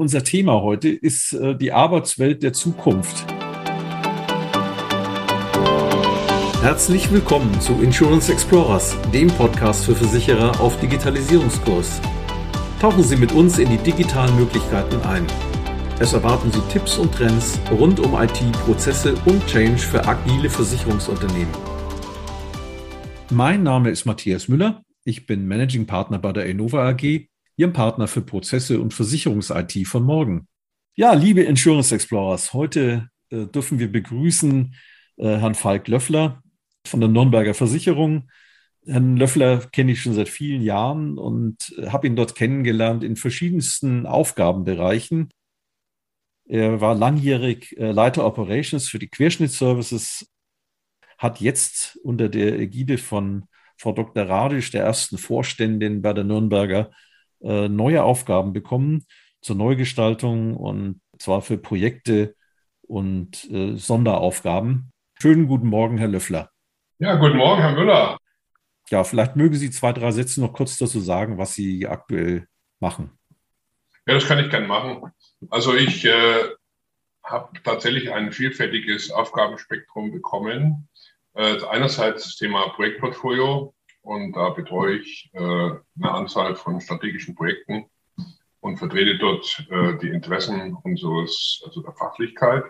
Unser Thema heute ist äh, die Arbeitswelt der Zukunft. Herzlich willkommen zu Insurance Explorers, dem Podcast für Versicherer auf Digitalisierungskurs. Tauchen Sie mit uns in die digitalen Möglichkeiten ein. Es erwarten Sie Tipps und Trends rund um IT, Prozesse und Change für agile Versicherungsunternehmen. Mein Name ist Matthias Müller. Ich bin Managing Partner bei der Innova AG Ihrem Partner für Prozesse und Versicherungs-IT von morgen. Ja, liebe Insurance Explorers, heute äh, dürfen wir begrüßen äh, Herrn Falk Löffler von der Nürnberger Versicherung. Herrn Löffler kenne ich schon seit vielen Jahren und äh, habe ihn dort kennengelernt in verschiedensten Aufgabenbereichen. Er war langjährig äh, Leiter Operations für die Querschnittsservices, hat jetzt unter der Ägide von Frau Dr. Radisch, der ersten Vorständin bei der Nürnberger äh, neue Aufgaben bekommen zur Neugestaltung und zwar für Projekte und äh, Sonderaufgaben. Schönen guten Morgen, Herr Löffler. Ja, guten Morgen, Herr Müller. Ja, vielleicht mögen Sie zwei, drei Sätze noch kurz dazu sagen, was Sie aktuell machen. Ja, das kann ich gerne machen. Also ich äh, habe tatsächlich ein vielfältiges Aufgabenspektrum bekommen. Äh, einerseits das Thema Projektportfolio, und da betreue ich äh, eine Anzahl von strategischen Projekten und vertrete dort äh, die Interessen unseres, also der Fachlichkeit.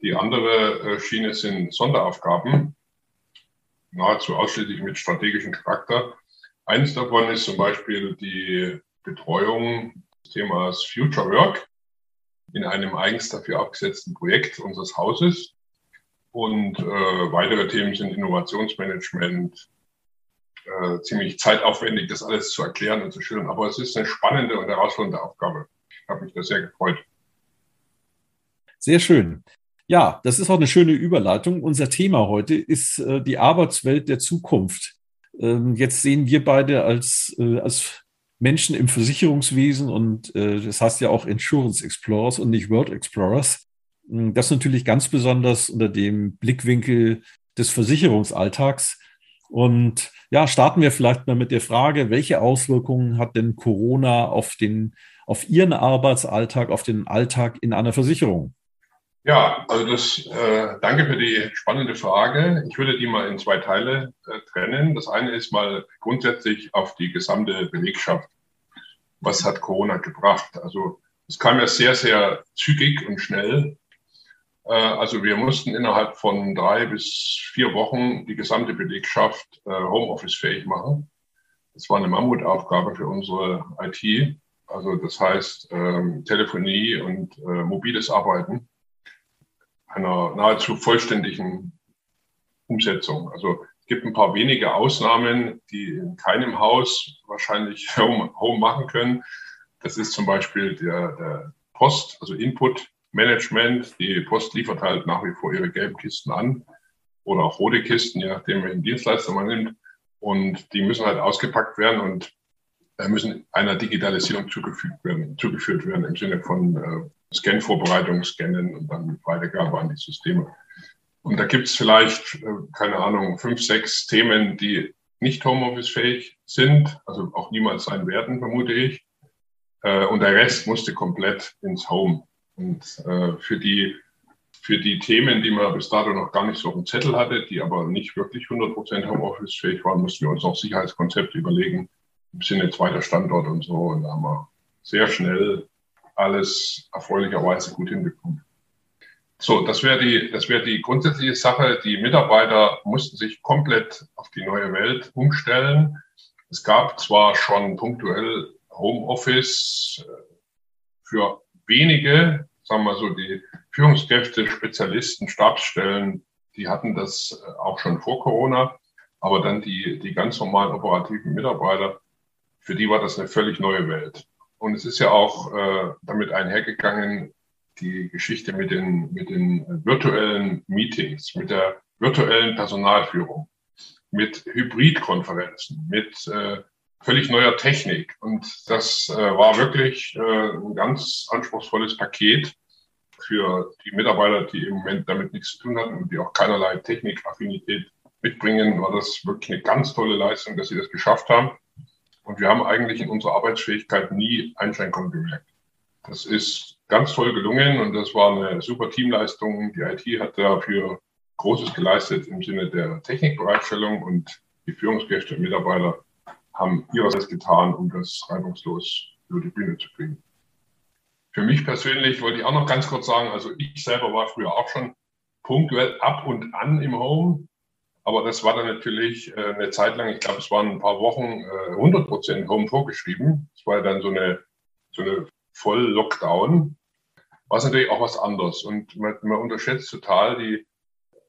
Die andere äh, Schiene sind Sonderaufgaben, nahezu ausschließlich mit strategischem Charakter. Eines davon ist zum Beispiel die Betreuung des Themas Future Work in einem eigens dafür abgesetzten Projekt unseres Hauses. Und äh, weitere Themen sind Innovationsmanagement, äh, ziemlich zeitaufwendig, das alles zu erklären und zu schildern. Aber es ist eine spannende und herausfordernde Aufgabe. Ich habe mich da sehr gefreut. Sehr schön. Ja, das ist auch eine schöne Überleitung. Unser Thema heute ist äh, die Arbeitswelt der Zukunft. Ähm, jetzt sehen wir beide als, äh, als Menschen im Versicherungswesen und äh, das heißt ja auch Insurance Explorers und nicht World Explorers. Hm, das natürlich ganz besonders unter dem Blickwinkel des Versicherungsalltags. Und ja, starten wir vielleicht mal mit der Frage, welche Auswirkungen hat denn Corona auf den, auf Ihren Arbeitsalltag, auf den Alltag in einer Versicherung? Ja, also das, äh, danke für die spannende Frage. Ich würde die mal in zwei Teile äh, trennen. Das eine ist mal grundsätzlich auf die gesamte Belegschaft. Was hat Corona gebracht? Also es kam ja sehr, sehr zügig und schnell. Äh, also wir mussten innerhalb von drei bis vier Wochen die gesamte Belegschaft äh, Homeoffice-fähig machen. Das war eine Mammutaufgabe für unsere IT. Also das heißt ähm, Telefonie und äh, mobiles Arbeiten einer nahezu vollständigen Umsetzung. Also es gibt ein paar wenige Ausnahmen, die in keinem Haus wahrscheinlich Home, machen können. Das ist zum Beispiel der, der Post, also Input Management. Die Post liefert halt nach wie vor ihre gelben Kisten an oder auch rote Kisten, je nachdem, welchen Dienstleister man nimmt. Und die müssen halt ausgepackt werden und müssen einer Digitalisierung zugefügt werden, zugeführt werden im Sinne von äh, Scan-Vorbereitung, Scannen und dann Weitergabe an die Systeme. Und da gibt es vielleicht, äh, keine Ahnung, fünf, sechs Themen, die nicht Homeoffice-fähig sind, also auch niemals sein werden, vermute ich. Äh, und der Rest musste komplett ins Home. Und äh, für, die, für die Themen, die man bis dato noch gar nicht so auf dem Zettel hatte, die aber nicht wirklich 100% Homeoffice-fähig waren, mussten wir uns auch Sicherheitskonzepte überlegen, im Sinne zweiter Standort und so. Und da haben wir sehr schnell alles erfreulicherweise gut hinbekommen. So, das wäre die, das wäre die grundsätzliche Sache. Die Mitarbeiter mussten sich komplett auf die neue Welt umstellen. Es gab zwar schon punktuell Homeoffice äh, für wenige, sagen wir so, die Führungskräfte, Spezialisten, Stabsstellen, die hatten das äh, auch schon vor Corona. Aber dann die, die ganz normalen operativen Mitarbeiter, für die war das eine völlig neue Welt. Und es ist ja auch äh, damit einhergegangen, die Geschichte mit den, mit den virtuellen Meetings, mit der virtuellen Personalführung, mit Hybridkonferenzen, mit äh, völlig neuer Technik. Und das äh, war wirklich äh, ein ganz anspruchsvolles Paket für die Mitarbeiter, die im Moment damit nichts zu tun hatten und die auch keinerlei Technikaffinität mitbringen, war das wirklich eine ganz tolle Leistung, dass sie das geschafft haben. Und wir haben eigentlich in unserer Arbeitsfähigkeit nie Einschränkungen gemerkt. Das ist ganz toll gelungen und das war eine super Teamleistung. Die IT hat dafür Großes geleistet im Sinne der Technikbereitstellung und die Führungskräfte und Mitarbeiter haben ihrerseits getan, um das reibungslos über die Bühne zu kriegen. Für mich persönlich wollte ich auch noch ganz kurz sagen, also ich selber war früher auch schon punktuell ab und an im Home, aber das war dann natürlich äh, eine Zeit lang, ich glaube, es waren ein paar Wochen 100 äh, Prozent Home vorgeschrieben. Es war dann so eine, so eine Voll-Lockdown, war natürlich auch was anderes. Und man, man unterschätzt total die,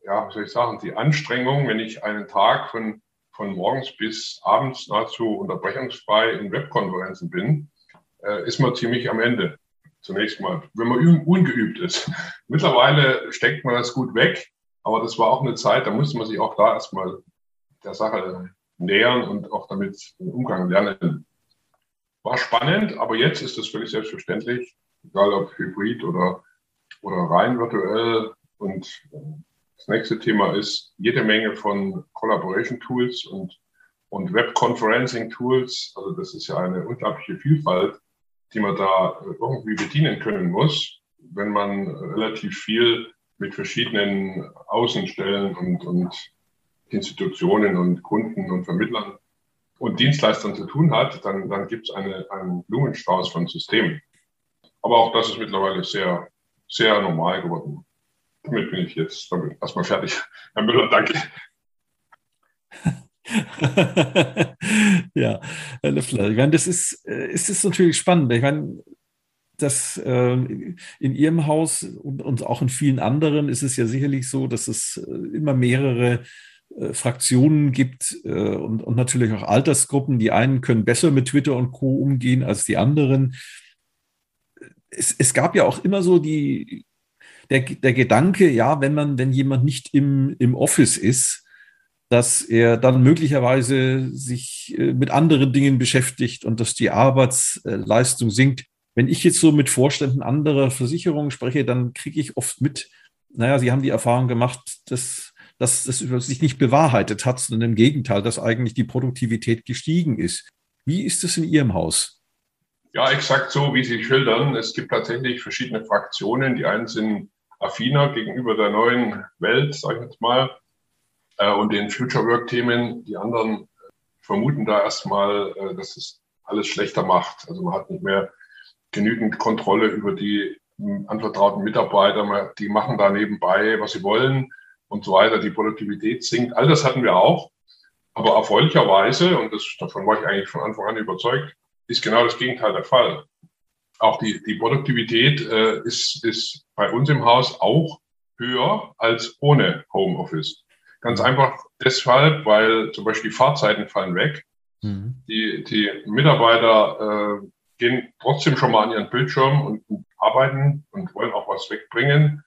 ja, wie soll ich sagen, die Anstrengung, wenn ich einen Tag von, von morgens bis abends nahezu unterbrechungsfrei in Webkonferenzen bin, äh, ist man ziemlich am Ende. Zunächst mal, wenn man ungeübt ist. Mittlerweile steckt man das gut weg, aber das war auch eine Zeit, da musste man sich auch da erstmal der Sache nähern und auch damit den Umgang lernen. War spannend, aber jetzt ist das völlig selbstverständlich, egal ob hybrid oder, oder rein virtuell. Und das nächste Thema ist jede Menge von Collaboration Tools und, und Web Conferencing Tools. Also das ist ja eine unglaubliche Vielfalt, die man da irgendwie bedienen können muss, wenn man relativ viel mit verschiedenen Außenstellen und, und Institutionen und Kunden und Vermittlern und Dienstleistern zu tun hat, dann, dann gibt es eine, einen Blumenstrauß von Systemen. Aber auch das ist mittlerweile sehr, sehr normal geworden. Damit bin ich jetzt damit erstmal fertig. Herr Müller, danke. ja, Herr Löffler, ich meine, das ist, äh, ist natürlich spannend. Ich meine, dass äh, in Ihrem Haus und, auch in vielen anderen ist es ja sicherlich so, dass es äh, immer mehrere äh, Fraktionen gibt und, und, natürlich auch Altersgruppen. Die einen können besser mit Twitter und Co. umgehen als die anderen. Es, es gab ja auch immer so die, der, der Gedanke, ja, wenn man, wenn jemand nicht im, im Office ist, dass er dann möglicherweise sich äh, mit anderen Dingen beschäftigt und dass die Arbeitsleistung sinkt. Wenn ich jetzt so mit Vorständen anderer Versicherungen spreche, dann kriege ich oft mit, naja, sie haben die Erfahrung gemacht, dass, dass das sich nicht bewahrheitet hat, sondern im Gegenteil, dass eigentlich die Produktivität gestiegen ist. Wie ist es in Ihrem Haus? Ja, exakt so, wie Sie schildern. Es gibt tatsächlich verschiedene Fraktionen. Die einen sind affiner gegenüber der neuen Welt, sage ich jetzt mal, äh, und den Future Work-Themen. Die anderen vermuten da erstmal, äh, dass es alles schlechter macht. Also man hat nicht mehr genügend Kontrolle über die anvertrauten Mitarbeiter. Die machen da nebenbei, was sie wollen und so weiter. Die Produktivität sinkt. All das hatten wir auch. Aber erfreulicherweise, und das, davon war ich eigentlich von Anfang an überzeugt, ist genau das Gegenteil der Fall. Auch die, die Produktivität äh, ist, ist bei uns im Haus auch höher als ohne Homeoffice. Ganz einfach deshalb, weil zum Beispiel die Fahrzeiten fallen weg. Mhm. Die, die Mitarbeiter äh, gehen trotzdem schon mal an ihren Bildschirm und, und arbeiten und wollen auch was wegbringen.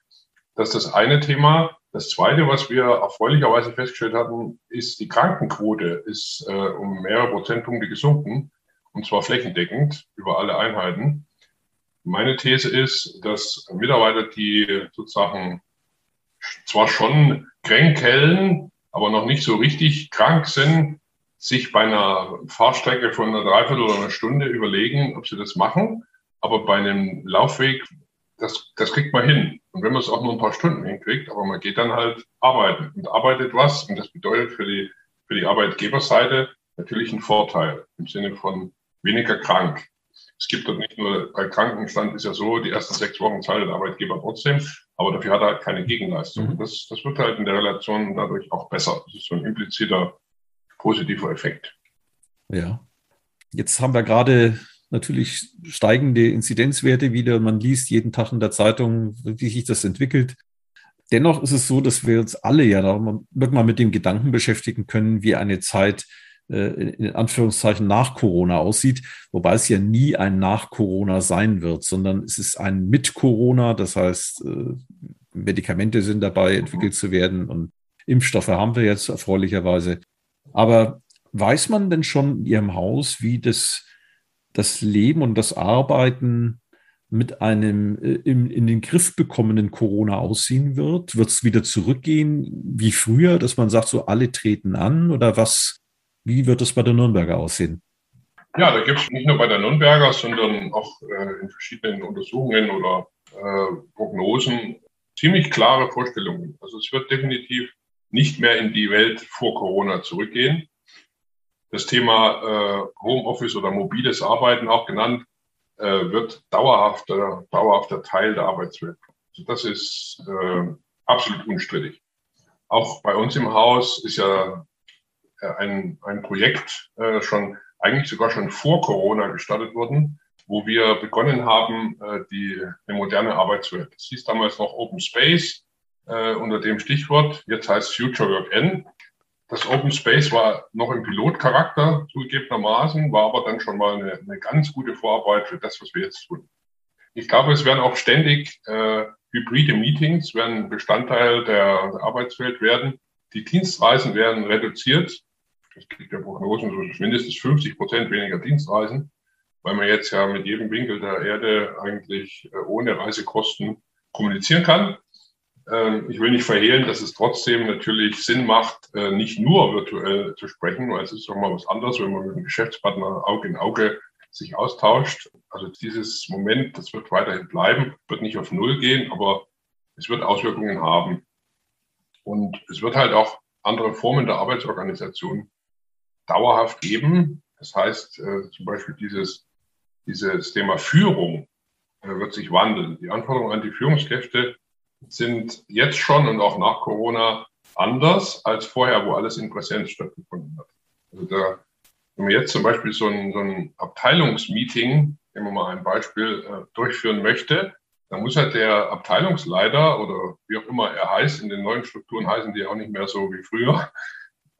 Das ist das eine Thema. Das zweite, was wir erfreulicherweise festgestellt hatten, ist, die Krankenquote ist äh, um mehrere Prozentpunkte gesunken und zwar flächendeckend über alle Einheiten. Meine These ist, dass Mitarbeiter, die sozusagen zwar schon kränkeln, aber noch nicht so richtig krank sind, sich bei einer Fahrstrecke von einer Dreiviertel oder einer Stunde überlegen, ob sie das machen. Aber bei einem Laufweg, das, das kriegt man hin. Und wenn man es auch nur ein paar Stunden hinkriegt, aber man geht dann halt arbeiten und arbeitet was. Und das bedeutet für die, für die Arbeitgeberseite natürlich einen Vorteil im Sinne von weniger krank. Es gibt dort nicht nur, bei Krankenstand ist ja so, die ersten sechs Wochen zahlt der Arbeitgeber trotzdem, aber dafür hat er halt keine Gegenleistung. Mhm. Das, das wird halt in der Relation dadurch auch besser. Das ist so ein impliziter positiver Effekt. Ja. Jetzt haben wir gerade natürlich steigende Inzidenzwerte wieder. Man liest jeden Tag in der Zeitung, wie sich das entwickelt. Dennoch ist es so, dass wir uns alle ja irgendwann mit dem Gedanken beschäftigen können, wie eine Zeit in Anführungszeichen nach Corona aussieht, wobei es ja nie ein nach Corona sein wird, sondern es ist ein mit Corona, das heißt, äh, Medikamente sind dabei entwickelt zu werden und Impfstoffe haben wir jetzt erfreulicherweise. Aber weiß man denn schon in Ihrem Haus, wie das, das Leben und das Arbeiten mit einem äh, in, in den Griff bekommenen Corona aussehen wird? Wird es wieder zurückgehen wie früher, dass man sagt, so alle treten an oder was? Wie wird es bei der Nürnberger aussehen? Ja, da gibt es nicht nur bei der Nürnberger, sondern auch äh, in verschiedenen Untersuchungen oder äh, Prognosen ziemlich klare Vorstellungen. Also es wird definitiv nicht mehr in die Welt vor Corona zurückgehen. Das Thema äh, Homeoffice oder mobiles Arbeiten auch genannt, äh, wird dauerhafter, dauerhafter Teil der Arbeitswelt. Also das ist äh, absolut unstrittig. Auch bei uns im Haus ist ja ein, ein Projekt äh, schon eigentlich sogar schon vor Corona gestartet worden, wo wir begonnen haben, äh, die eine moderne Arbeitswelt. Das hieß damals noch Open Space äh, unter dem Stichwort. Jetzt heißt Future Work N. Das Open Space war noch im Pilotcharakter zugegebenermaßen, war aber dann schon mal eine, eine ganz gute Vorarbeit für das, was wir jetzt tun. Ich glaube, es werden auch ständig äh, hybride Meetings werden Bestandteil der Arbeitswelt werden. Die Dienstreisen werden reduziert es gibt ja Prognosen, so mindestens 50 Prozent weniger Dienstreisen, weil man jetzt ja mit jedem Winkel der Erde eigentlich äh, ohne Reisekosten kommunizieren kann. Ähm, ich will nicht verhehlen, dass es trotzdem natürlich Sinn macht, äh, nicht nur virtuell zu sprechen, weil es ist doch mal was anderes, wenn man mit einem Geschäftspartner Auge in Auge sich austauscht. Also dieses Moment, das wird weiterhin bleiben, wird nicht auf Null gehen, aber es wird Auswirkungen haben. Und es wird halt auch andere Formen der Arbeitsorganisation dauerhaft geben. Das heißt, äh, zum Beispiel dieses, dieses Thema Führung äh, wird sich wandeln. Die Anforderungen an die Führungskräfte sind jetzt schon und auch nach Corona anders als vorher, wo alles in Präsenz stattgefunden hat. Also da, wenn man jetzt zum Beispiel so ein, so ein Abteilungsmeeting, nehmen wir mal ein Beispiel, äh, durchführen möchte, dann muss halt der Abteilungsleiter oder wie auch immer er heißt, in den neuen Strukturen heißen die auch nicht mehr so wie früher,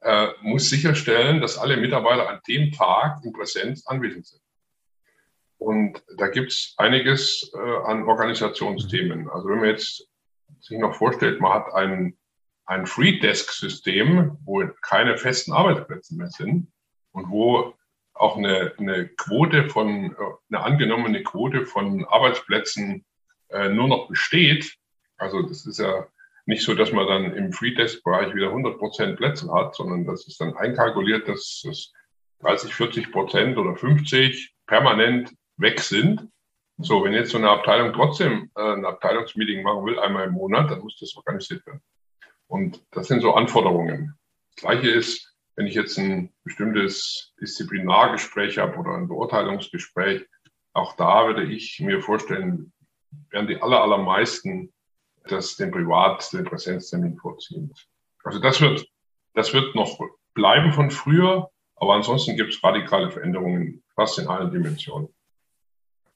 äh, muss sicherstellen, dass alle Mitarbeiter an dem Tag in Präsenz anwesend sind. Und da gibt es einiges äh, an Organisationsthemen. Also wenn man jetzt sich noch vorstellt, man hat ein, ein Free Desk-System, wo keine festen Arbeitsplätze mehr sind und wo auch eine, eine Quote von, äh, eine angenommene Quote von Arbeitsplätzen äh, nur noch besteht. Also das ist ja nicht so, dass man dann im Free-Desk-Bereich wieder 100 Prozent Plätze hat, sondern das ist dann einkalkuliert, dass es 30, 40 Prozent oder 50 permanent weg sind. So, wenn jetzt so eine Abteilung trotzdem äh, ein Abteilungsmeeting machen will, einmal im Monat, dann muss das organisiert werden. Und das sind so Anforderungen. Das Gleiche ist, wenn ich jetzt ein bestimmtes Disziplinargespräch habe oder ein Beurteilungsgespräch, auch da würde ich mir vorstellen, werden die aller, allermeisten das den Privat, den Präsenztermin vorziehen. Also das wird, das wird noch bleiben von früher, aber ansonsten gibt es radikale Veränderungen fast in allen Dimensionen.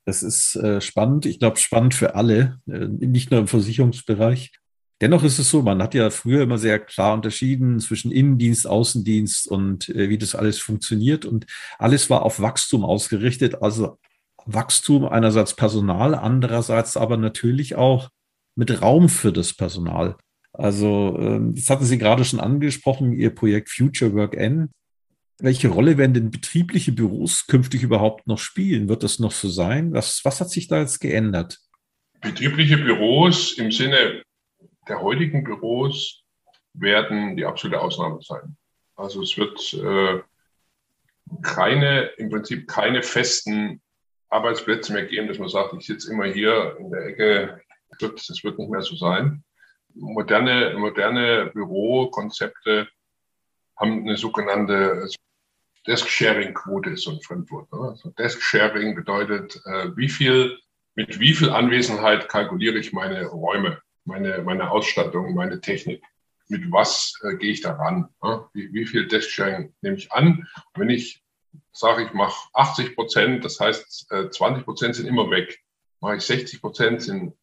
Das ist äh, spannend. Ich glaube, spannend für alle, äh, nicht nur im Versicherungsbereich. Dennoch ist es so, man hat ja früher immer sehr klar unterschieden zwischen Innendienst, Außendienst und äh, wie das alles funktioniert. Und alles war auf Wachstum ausgerichtet. Also Wachstum einerseits Personal, andererseits aber natürlich auch mit Raum für das Personal. Also, ähm, das hatten Sie gerade schon angesprochen, Ihr Projekt Future Work N. Welche Rolle werden denn betriebliche Büros künftig überhaupt noch spielen? Wird das noch so sein? Was, was hat sich da jetzt geändert? Betriebliche Büros im Sinne der heutigen Büros werden die absolute Ausnahme sein. Also es wird äh, keine, im Prinzip keine festen Arbeitsplätze mehr geben, dass man sagt, ich sitze immer hier in der Ecke, das wird nicht mehr so sein. Moderne, moderne Bürokonzepte haben eine sogenannte Desk-Sharing-Quote, ist so ein Fremdwort. Ne? Also Desk-Sharing bedeutet, äh, wie viel, mit wie viel Anwesenheit kalkuliere ich meine Räume, meine, meine Ausstattung, meine Technik. Mit was äh, gehe ich daran? Ne? Wie, wie viel Desk-Sharing nehme ich an? Und wenn ich sage, ich mache 80 Prozent, das heißt, äh, 20 Prozent sind immer weg. Mache ich 60 Prozent, sind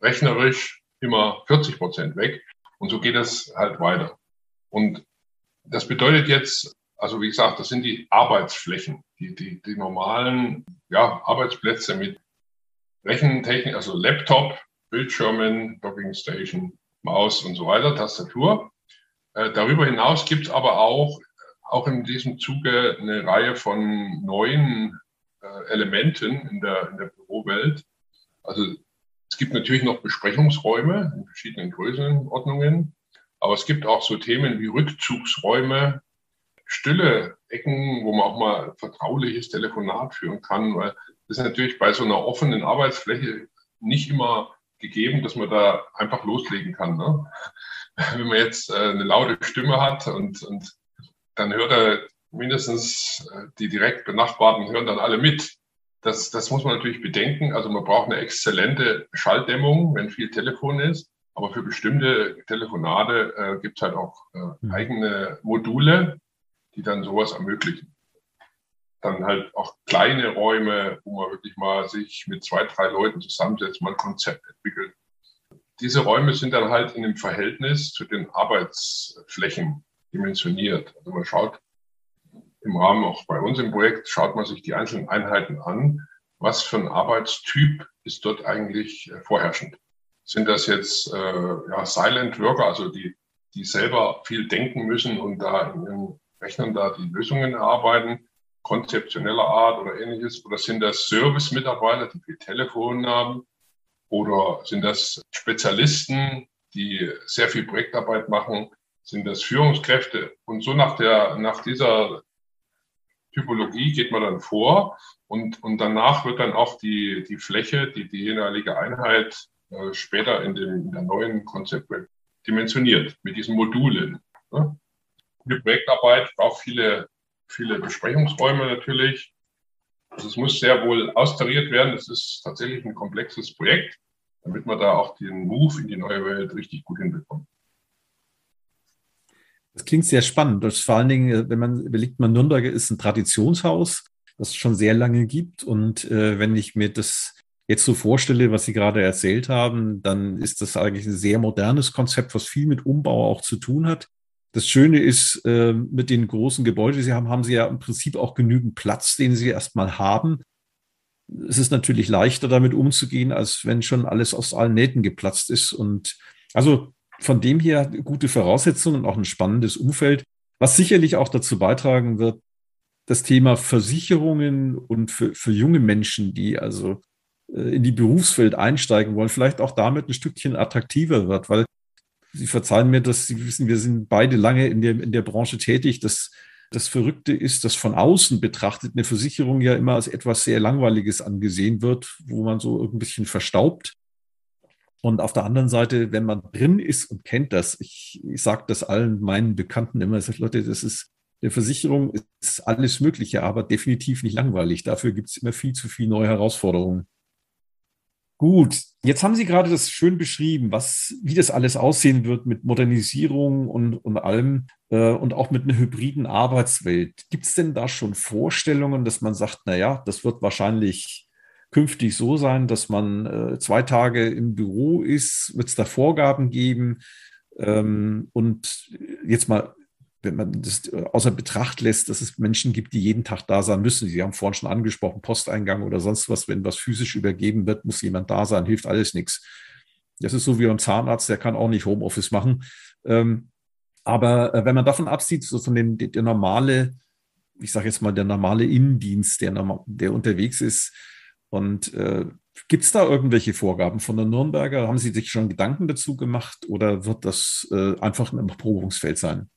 rechnerisch immer 40 Prozent weg. Und so geht es halt weiter. Und das bedeutet jetzt, also wie gesagt, das sind die Arbeitsflächen, die, die, die normalen ja, Arbeitsplätze mit Rechentechnik, also Laptop, Bildschirmen, Docking Station, Maus und so weiter, Tastatur. Äh, darüber hinaus gibt es aber auch, auch in diesem Zuge eine Reihe von neuen äh, Elementen in der, in der Bürowelt. Also es gibt natürlich noch Besprechungsräume in verschiedenen Größenordnungen, aber es gibt auch so Themen wie Rückzugsräume, stille Ecken, wo man auch mal vertrauliches Telefonat führen kann, weil das ist natürlich bei so einer offenen Arbeitsfläche nicht immer gegeben, dass man da einfach loslegen kann. Ne? Wenn man jetzt äh, eine laute Stimme hat und, und dann hört er mindestens äh, die direkt Benachbarten hören dann alle mit. Das, das muss man natürlich bedenken. Also man braucht eine exzellente Schalldämmung, wenn viel Telefon ist. Aber für bestimmte Telefonate äh, gibt es halt auch äh, mhm. eigene Module, die dann sowas ermöglichen. Dann halt auch kleine Räume, wo man wirklich mal sich mit zwei, drei Leuten zusammensetzt, mal ein Konzept entwickelt. Diese Räume sind dann halt in dem Verhältnis zu den Arbeitsflächen dimensioniert. Also man schaut im Rahmen auch bei uns im Projekt, schaut man sich die einzelnen Einheiten an. Was für ein Arbeitstyp ist dort eigentlich äh, vorherrschend? Sind das jetzt äh, ja, Silent Worker, also die, die selber viel denken müssen und da in ihren Rechnern da die Lösungen erarbeiten, konzeptioneller Art oder ähnliches? Oder sind das Service-Mitarbeiter, die viel Telefon haben? Oder sind das Spezialisten, die sehr viel Projektarbeit machen? Sind das Führungskräfte? Und so nach der, nach dieser Typologie geht man dann vor und, und danach wird dann auch die, die Fläche, die, die jeweilige Einheit äh, später in, dem, in der neuen Konzeptwelt dimensioniert mit diesen Modulen. Ne? Die Projektarbeit braucht viele, viele Besprechungsräume natürlich. Also es muss sehr wohl austariert werden. Es ist tatsächlich ein komplexes Projekt, damit man da auch den Move in die neue Welt richtig gut hinbekommt. Das klingt sehr spannend. Das vor allen Dingen, wenn man überlegt, man Nürnberg ist ein Traditionshaus, das es schon sehr lange gibt. Und äh, wenn ich mir das jetzt so vorstelle, was Sie gerade erzählt haben, dann ist das eigentlich ein sehr modernes Konzept, was viel mit Umbau auch zu tun hat. Das Schöne ist, äh, mit den großen Gebäuden, die Sie haben, haben Sie ja im Prinzip auch genügend Platz, den Sie erstmal haben. Es ist natürlich leichter, damit umzugehen, als wenn schon alles aus allen Nähten geplatzt ist. Und also von dem her gute Voraussetzungen und auch ein spannendes Umfeld, was sicherlich auch dazu beitragen wird, das Thema Versicherungen und für, für junge Menschen, die also äh, in die Berufswelt einsteigen wollen, vielleicht auch damit ein Stückchen attraktiver wird, weil Sie verzeihen mir, dass Sie wissen, wir sind beide lange in der, in der Branche tätig. Das, das Verrückte ist, dass von außen betrachtet eine Versicherung ja immer als etwas sehr Langweiliges angesehen wird, wo man so ein bisschen verstaubt. Und auf der anderen Seite, wenn man drin ist und kennt das, ich, ich sage das allen meinen Bekannten immer, ich sage, Leute, das ist, eine Versicherung ist alles Mögliche, aber definitiv nicht langweilig. Dafür gibt es immer viel zu viele neue Herausforderungen. Gut, jetzt haben Sie gerade das schön beschrieben, was, wie das alles aussehen wird mit Modernisierung und, und allem äh, und auch mit einer hybriden Arbeitswelt. Gibt es denn da schon Vorstellungen, dass man sagt, naja, das wird wahrscheinlich künftig so sein, dass man äh, zwei Tage im Büro ist? Wird es da Vorgaben geben? Ähm, und jetzt mal wenn man das äh, außer Betracht lässt, dass es Menschen gibt, die jeden Tag da sein müssen. Sie haben vorhin schon angesprochen, Posteingang oder sonst was, wenn was physisch übergeben wird, muss jemand da sein, hilft alles nichts. Das ist so wie beim Zahnarzt, der kann auch nicht Homeoffice machen. Ähm, aber äh, wenn man davon absieht, so von dem der normale, ich sage jetzt mal, der normale Innendienst, der, der unterwegs ist, und äh, gibt es da irgendwelche Vorgaben von der Nürnberger? Haben Sie sich schon Gedanken dazu gemacht oder wird das äh, einfach ein Probungsfeld sein?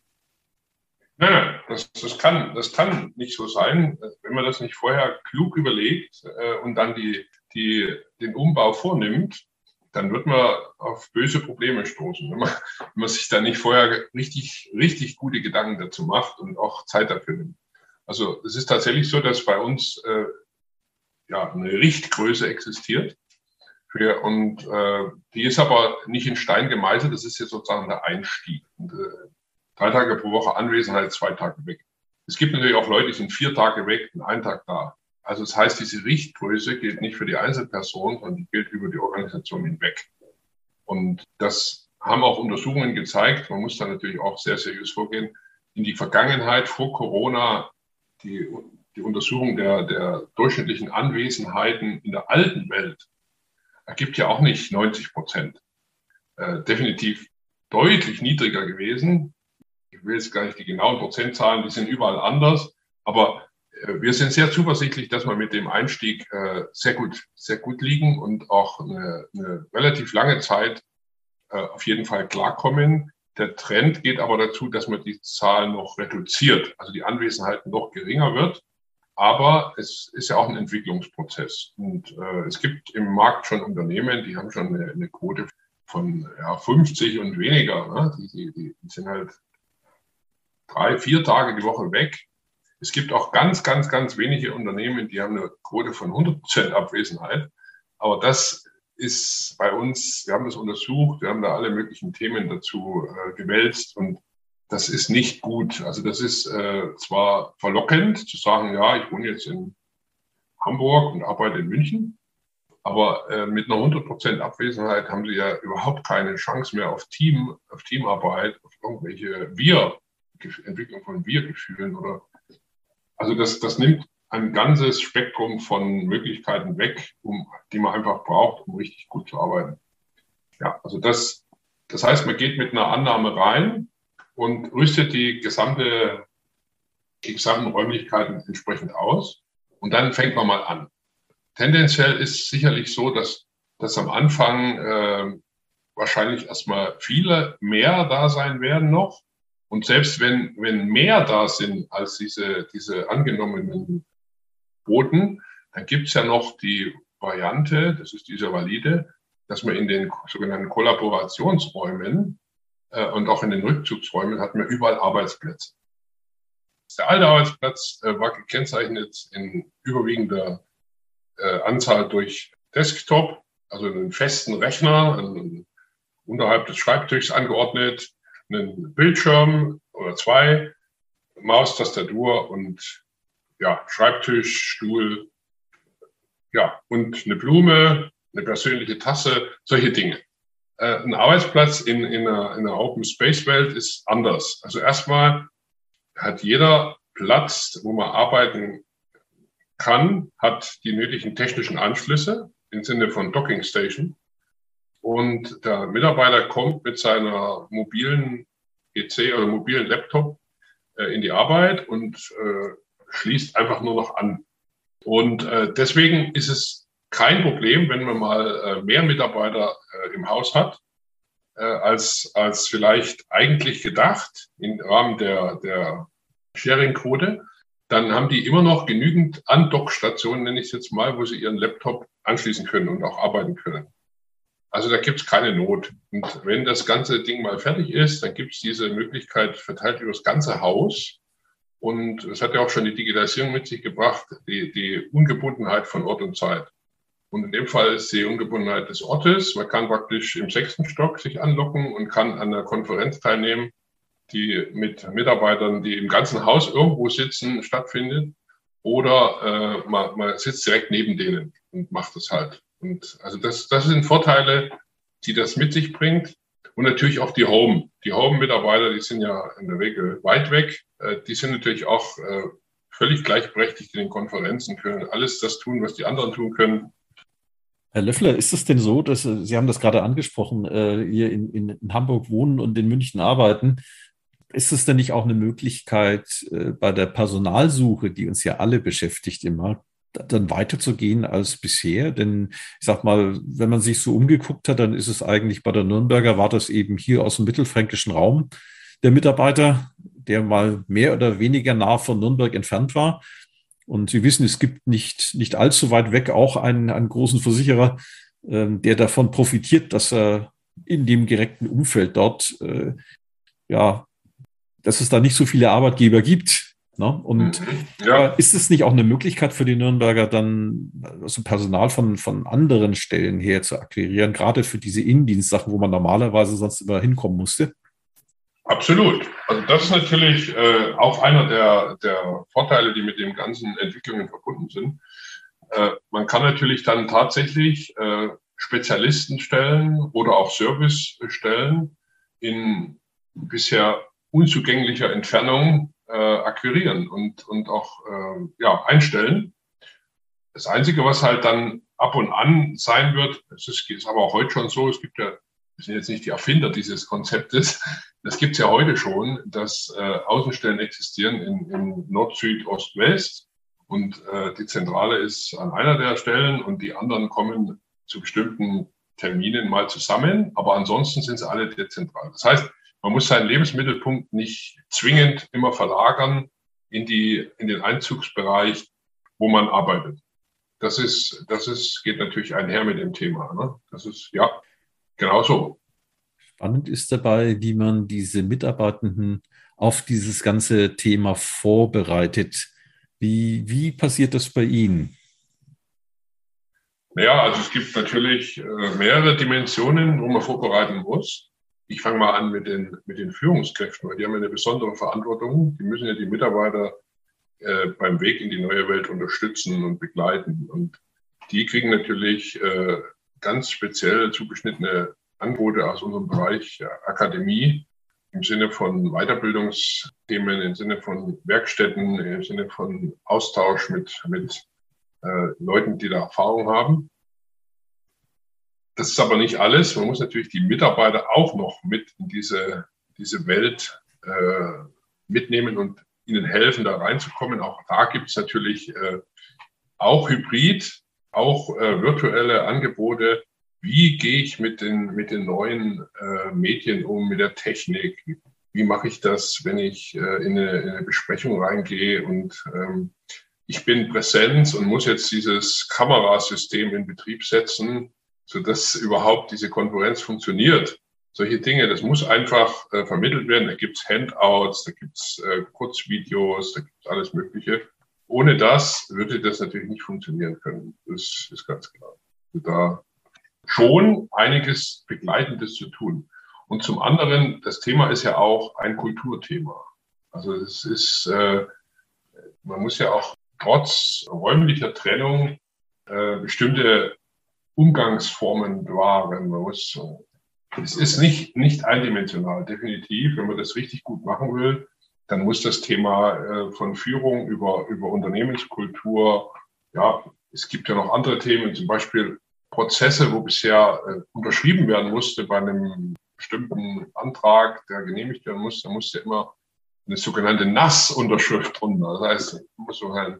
Nein, nein, das, das, kann, das kann nicht so sein, wenn man das nicht vorher klug überlegt äh, und dann die, die, den Umbau vornimmt, dann wird man auf böse Probleme stoßen, wenn man, wenn man sich da nicht vorher richtig, richtig gute Gedanken dazu macht und auch Zeit dafür nimmt. Also es ist tatsächlich so, dass bei uns äh, ja, eine Richtgröße existiert. Für, und äh, die ist aber nicht in Stein gemeißelt, das ist jetzt sozusagen der Einstieg. Und, äh, drei Tage pro Woche Anwesenheit, zwei Tage weg. Es gibt natürlich auch Leute, die sind vier Tage weg und einen Tag da. Also das heißt, diese Richtgröße gilt nicht für die Einzelperson, sondern die gilt über die Organisation hinweg. Und das haben auch Untersuchungen gezeigt. Man muss da natürlich auch sehr seriös vorgehen. In die Vergangenheit vor Corona, die, die Untersuchung der, der durchschnittlichen Anwesenheiten in der alten Welt ergibt ja auch nicht 90 Prozent. Äh, definitiv deutlich niedriger gewesen ich will jetzt gar nicht die genauen Prozentzahlen, die sind überall anders, aber äh, wir sind sehr zuversichtlich, dass wir mit dem Einstieg äh, sehr gut, sehr gut liegen und auch eine, eine relativ lange Zeit äh, auf jeden Fall klarkommen. Der Trend geht aber dazu, dass man die Zahl noch reduziert, also die Anwesenheit noch geringer wird. Aber es ist ja auch ein Entwicklungsprozess. Und äh, es gibt im Markt schon Unternehmen, die haben schon eine, eine Quote von ja, 50 und weniger. Ne? Die, die, die sind halt drei, vier Tage die Woche weg. Es gibt auch ganz, ganz, ganz wenige Unternehmen, die haben eine Quote von 100 Prozent Abwesenheit. Aber das ist bei uns, wir haben das untersucht, wir haben da alle möglichen Themen dazu äh, gewälzt und das ist nicht gut. Also das ist äh, zwar verlockend zu sagen, ja, ich wohne jetzt in Hamburg und arbeite in München, aber äh, mit einer 100% Abwesenheit haben sie ja überhaupt keine Chance mehr auf Team, auf Teamarbeit, auf irgendwelche Wir, Entwicklung von Wir-Gefühlen oder also das, das nimmt ein ganzes Spektrum von Möglichkeiten weg, um, die man einfach braucht, um richtig gut zu arbeiten. Ja, also das, das heißt, man geht mit einer Annahme rein und rüstet die gesamte, die gesamten Räumlichkeiten entsprechend aus und dann fängt man mal an. Tendenziell ist sicherlich so, dass, dass am Anfang äh, wahrscheinlich erstmal viele mehr da sein werden noch. Und selbst wenn, wenn mehr da sind als diese, diese angenommenen Quoten, dann gibt es ja noch die Variante, das ist diese valide, dass man in den sogenannten Kollaborationsräumen äh, und auch in den Rückzugsräumen hat man überall Arbeitsplätze. Der alte Arbeitsplatz äh, war gekennzeichnet in überwiegender äh, Anzahl durch Desktop, also einen festen Rechner, einen, unterhalb des Schreibtischs angeordnet, einen Bildschirm oder zwei, Maus, Tastatur und ja, Schreibtisch, Stuhl, ja, und eine Blume, eine persönliche Tasse, solche Dinge. Äh, ein Arbeitsplatz in, in, einer, in einer Open Space Welt ist anders. Also erstmal hat jeder Platz, wo man arbeiten kann, hat die nötigen technischen Anschlüsse im Sinne von Docking Station. Und der Mitarbeiter kommt mit seiner mobilen PC oder mobilen Laptop äh, in die Arbeit und äh, schließt einfach nur noch an. Und äh, deswegen ist es kein Problem, wenn man mal äh, mehr Mitarbeiter äh, im Haus hat, äh, als, als vielleicht eigentlich gedacht im Rahmen der, der Sharing-Quote. Dann haben die immer noch genügend Andockstationen, nenne ich es jetzt mal, wo sie ihren Laptop anschließen können und auch arbeiten können. Also da gibt es keine Not. Und wenn das ganze Ding mal fertig ist, dann gibt es diese Möglichkeit verteilt über das ganze Haus. Und es hat ja auch schon die Digitalisierung mit sich gebracht, die, die Ungebundenheit von Ort und Zeit. Und in dem Fall ist die Ungebundenheit des Ortes. Man kann praktisch im sechsten Stock sich anlocken und kann an einer Konferenz teilnehmen, die mit Mitarbeitern, die im ganzen Haus irgendwo sitzen, stattfindet. Oder äh, man, man sitzt direkt neben denen und macht das halt. Und also das, das sind Vorteile, die das mit sich bringt. Und natürlich auch die Home. Die Home-Mitarbeiter, die sind ja in der Regel weit weg. Äh, die sind natürlich auch äh, völlig gleichberechtigt in den Konferenzen, können alles das tun, was die anderen tun können. Herr Löffler, ist es denn so, dass äh, Sie haben das gerade angesprochen, hier in, in, in Hamburg wohnen und in München arbeiten? Ist es denn nicht auch eine Möglichkeit bei der Personalsuche, die uns ja alle beschäftigt immer, dann weiterzugehen als bisher? Denn ich sag mal, wenn man sich so umgeguckt hat, dann ist es eigentlich bei der Nürnberger, war das eben hier aus dem mittelfränkischen Raum der Mitarbeiter, der mal mehr oder weniger nah von Nürnberg entfernt war. Und Sie wissen, es gibt nicht, nicht allzu weit weg auch einen, einen großen Versicherer, äh, der davon profitiert, dass er in dem direkten Umfeld dort, äh, ja, dass es da nicht so viele Arbeitgeber gibt, Ne? Und mhm. ja. ist es nicht auch eine Möglichkeit für die Nürnberger, dann also Personal von, von anderen Stellen her zu akquirieren, gerade für diese Innendienstsachen, wo man normalerweise sonst immer hinkommen musste? Absolut. Also das ist natürlich äh, auch einer der, der Vorteile, die mit den ganzen Entwicklungen verbunden sind. Äh, man kann natürlich dann tatsächlich äh, Spezialisten stellen oder auch Service stellen in bisher unzugänglicher Entfernung äh, akquirieren und, und auch äh, ja, einstellen. Das Einzige, was halt dann ab und an sein wird, es ist, ist aber auch heute schon so, es gibt ja, wir sind jetzt nicht die Erfinder dieses Konzeptes, das gibt es ja heute schon, dass äh, Außenstellen existieren in, in Nord, Süd, Ost, West und äh, die Zentrale ist an einer der Stellen und die anderen kommen zu bestimmten Terminen mal zusammen, aber ansonsten sind sie alle dezentral. Das heißt, man muss seinen Lebensmittelpunkt nicht zwingend immer verlagern in die, in den Einzugsbereich, wo man arbeitet. Das ist, das ist, geht natürlich einher mit dem Thema. Ne? Das ist, ja, genau so. Spannend ist dabei, wie man diese Mitarbeitenden auf dieses ganze Thema vorbereitet. Wie, wie passiert das bei Ihnen? Naja, also es gibt natürlich äh, mehrere Dimensionen, wo man vorbereiten muss. Ich fange mal an mit den, mit den Führungskräften, weil die haben eine besondere Verantwortung. Die müssen ja die Mitarbeiter äh, beim Weg in die neue Welt unterstützen und begleiten. Und die kriegen natürlich äh, ganz speziell zugeschnittene Angebote aus unserem Bereich Akademie im Sinne von Weiterbildungsthemen, im Sinne von Werkstätten, im Sinne von Austausch mit, mit äh, Leuten, die da Erfahrung haben. Das ist aber nicht alles. Man muss natürlich die Mitarbeiter auch noch mit in diese, diese Welt äh, mitnehmen und ihnen helfen, da reinzukommen. Auch da gibt es natürlich äh, auch Hybrid, auch äh, virtuelle Angebote, wie gehe ich mit den, mit den neuen äh, Medien um, mit der Technik? Wie mache ich das, wenn ich äh, in, eine, in, eine, Besprechung reingehe und ähm, ich bin Präsenz und muss jetzt dieses Kamerasystem in Betrieb setzen, sodass überhaupt diese Konferenz funktioniert. Solche Dinge, das muss einfach äh, vermittelt werden. Da gibt's Handouts, da gibt's äh, Kurzvideos, da gibt's alles Mögliche. Ohne das würde das natürlich nicht funktionieren können. Das ist ganz klar. Da schon einiges Begleitendes zu tun. Und zum anderen, das Thema ist ja auch ein Kulturthema. Also es ist, äh, man muss ja auch trotz räumlicher Trennung äh, bestimmte Umgangsformen bewahren. Man muss, es ist nicht, nicht eindimensional, definitiv. Wenn man das richtig gut machen will, dann muss das Thema äh, von Führung über, über Unternehmenskultur, ja, es gibt ja noch andere Themen, zum Beispiel Prozesse, wo bisher äh, unterschrieben werden musste bei einem bestimmten Antrag, der genehmigt werden musste, da musste immer eine sogenannte Nassunterschrift drunter. Das heißt, man muss so einen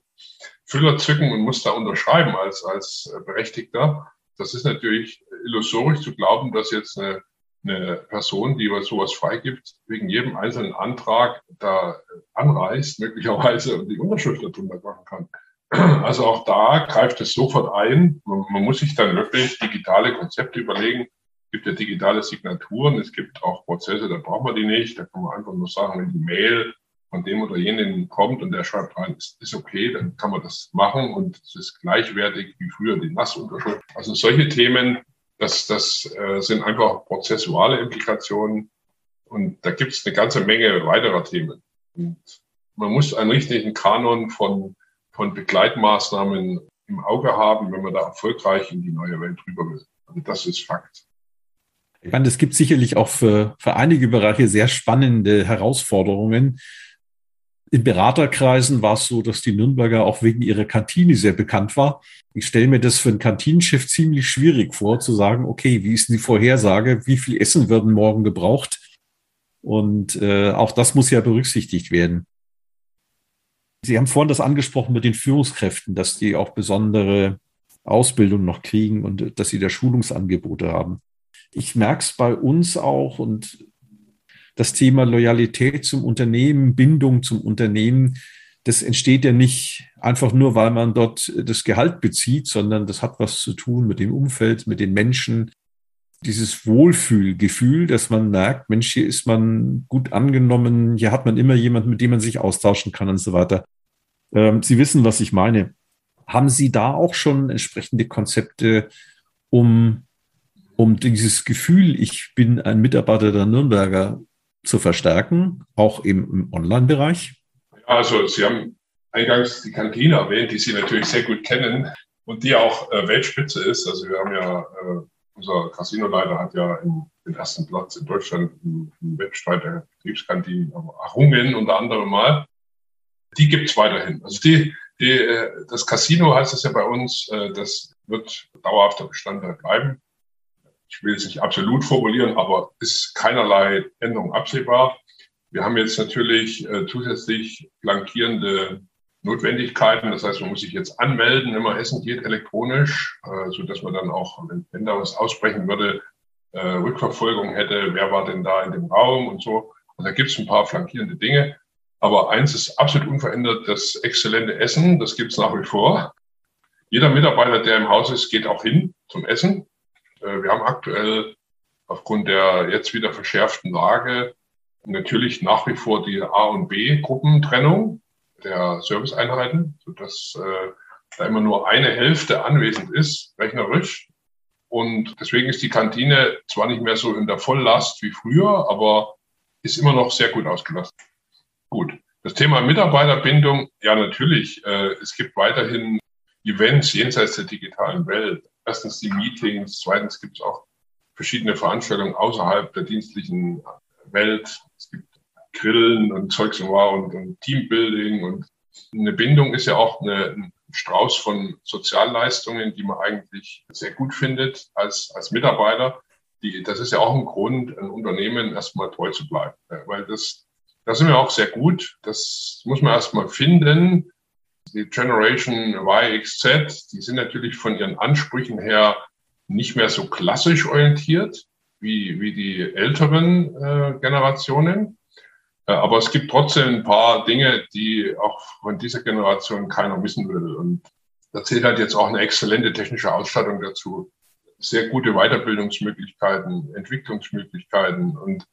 Füller zücken und muss da unterschreiben als, als Berechtigter. Das ist natürlich illusorisch zu glauben, dass jetzt eine, eine Person, die sowas freigibt, wegen jedem einzelnen Antrag da anreist, möglicherweise und die Unterschrift darunter machen kann. Also auch da greift es sofort ein. Man, man, muss sich dann wirklich digitale Konzepte überlegen. Es gibt ja digitale Signaturen, es gibt auch Prozesse, da braucht man die nicht. Da kann man einfach nur sagen, wenn die Mail von dem oder jenen kommt und der schreibt rein, ist, ist okay, dann kann man das machen und es ist gleichwertig wie früher die Nassunterschrift. Also solche Themen, das, das äh, sind einfach prozessuale Implikationen und da gibt es eine ganze Menge weiterer Themen. Und man muss einen richtigen Kanon von von Begleitmaßnahmen im Auge haben, wenn man da erfolgreich in die neue Welt rüber will. Also das ist Fakt. Ich meine, es gibt sicherlich auch für, für einige Bereiche sehr spannende Herausforderungen. In Beraterkreisen war es so, dass die Nürnberger auch wegen ihrer Kantine sehr bekannt war. Ich stelle mir das für einen Kantinenchef ziemlich schwierig vor, zu sagen, okay, wie ist denn die Vorhersage? Wie viel Essen werden morgen gebraucht? Und äh, auch das muss ja berücksichtigt werden. Sie haben vorhin das angesprochen mit den Führungskräften, dass die auch besondere Ausbildung noch kriegen und dass sie da Schulungsangebote haben. Ich merke es bei uns auch und das Thema Loyalität zum Unternehmen, Bindung zum Unternehmen, das entsteht ja nicht einfach nur, weil man dort das Gehalt bezieht, sondern das hat was zu tun mit dem Umfeld, mit den Menschen. Dieses Wohlfühlgefühl, dass man merkt, Mensch, hier ist man gut angenommen, hier hat man immer jemanden, mit dem man sich austauschen kann und so weiter. Ähm, Sie wissen, was ich meine. Haben Sie da auch schon entsprechende Konzepte, um, um dieses Gefühl, ich bin ein Mitarbeiter der Nürnberger zu verstärken, auch im, Online-Bereich? Also Sie haben eingangs die Kantine erwähnt, die Sie natürlich sehr gut kennen und die auch äh, Weltspitze ist. Also wir haben ja, äh, unser Casinoleiter hat ja in, den ersten Platz in Deutschland im, Wettstreit der Betriebskantinen errungen, unter anderem mal die gibt's weiterhin. Also die, die, äh, das Casino heißt es ja bei uns, äh, das wird dauerhafter Bestandteil bleiben. Ich will es nicht absolut formulieren, aber ist keinerlei Änderung absehbar. Wir haben jetzt natürlich äh, zusätzlich flankierende Notwendigkeiten. Das heißt, man muss sich jetzt anmelden, wenn man essen geht, elektronisch, so dass man dann auch, wenn da was aussprechen würde, äh, Rückverfolgung hätte, wer war denn da in dem Raum und so. Und da gibt es ein paar flankierende Dinge. Aber eins ist absolut unverändert, das exzellente Essen, das gibt es nach wie vor. Jeder Mitarbeiter, der im Haus ist, geht auch hin zum Essen. Äh, wir haben aktuell aufgrund der jetzt wieder verschärften Lage natürlich nach wie vor die A- und B-Gruppentrennung der Serviceeinheiten, sodass äh, da immer nur eine Hälfte anwesend ist, rechnerisch. Und deswegen ist die Kantine zwar nicht mehr so in der Volllast wie früher, aber ist immer noch sehr gut ausgelastet. Gut. Das Thema Mitarbeiterbindung, ja natürlich. Äh, es gibt weiterhin Events jenseits der digitalen Welt. Erstens die Meetings, zweitens gibt es auch verschiedene Veranstaltungen außerhalb der dienstlichen Welt. Es gibt Grillen und Zeugs und, und, und Teambuilding und eine Bindung ist ja auch eine, ein Strauß von Sozialleistungen, die man eigentlich sehr gut findet als, als Mitarbeiter. Die, das ist ja auch ein Grund, ein Unternehmen erstmal treu zu bleiben, weil das, das sind wir auch sehr gut. Das muss man erstmal finden. Die Generation YXZ, die sind natürlich von ihren Ansprüchen her nicht mehr so klassisch orientiert wie, wie die älteren äh, Generationen. Äh, aber es gibt trotzdem ein paar Dinge, die auch von dieser Generation keiner wissen will. Und da zählt halt jetzt auch eine exzellente technische Ausstattung dazu. Sehr gute Weiterbildungsmöglichkeiten, Entwicklungsmöglichkeiten. Und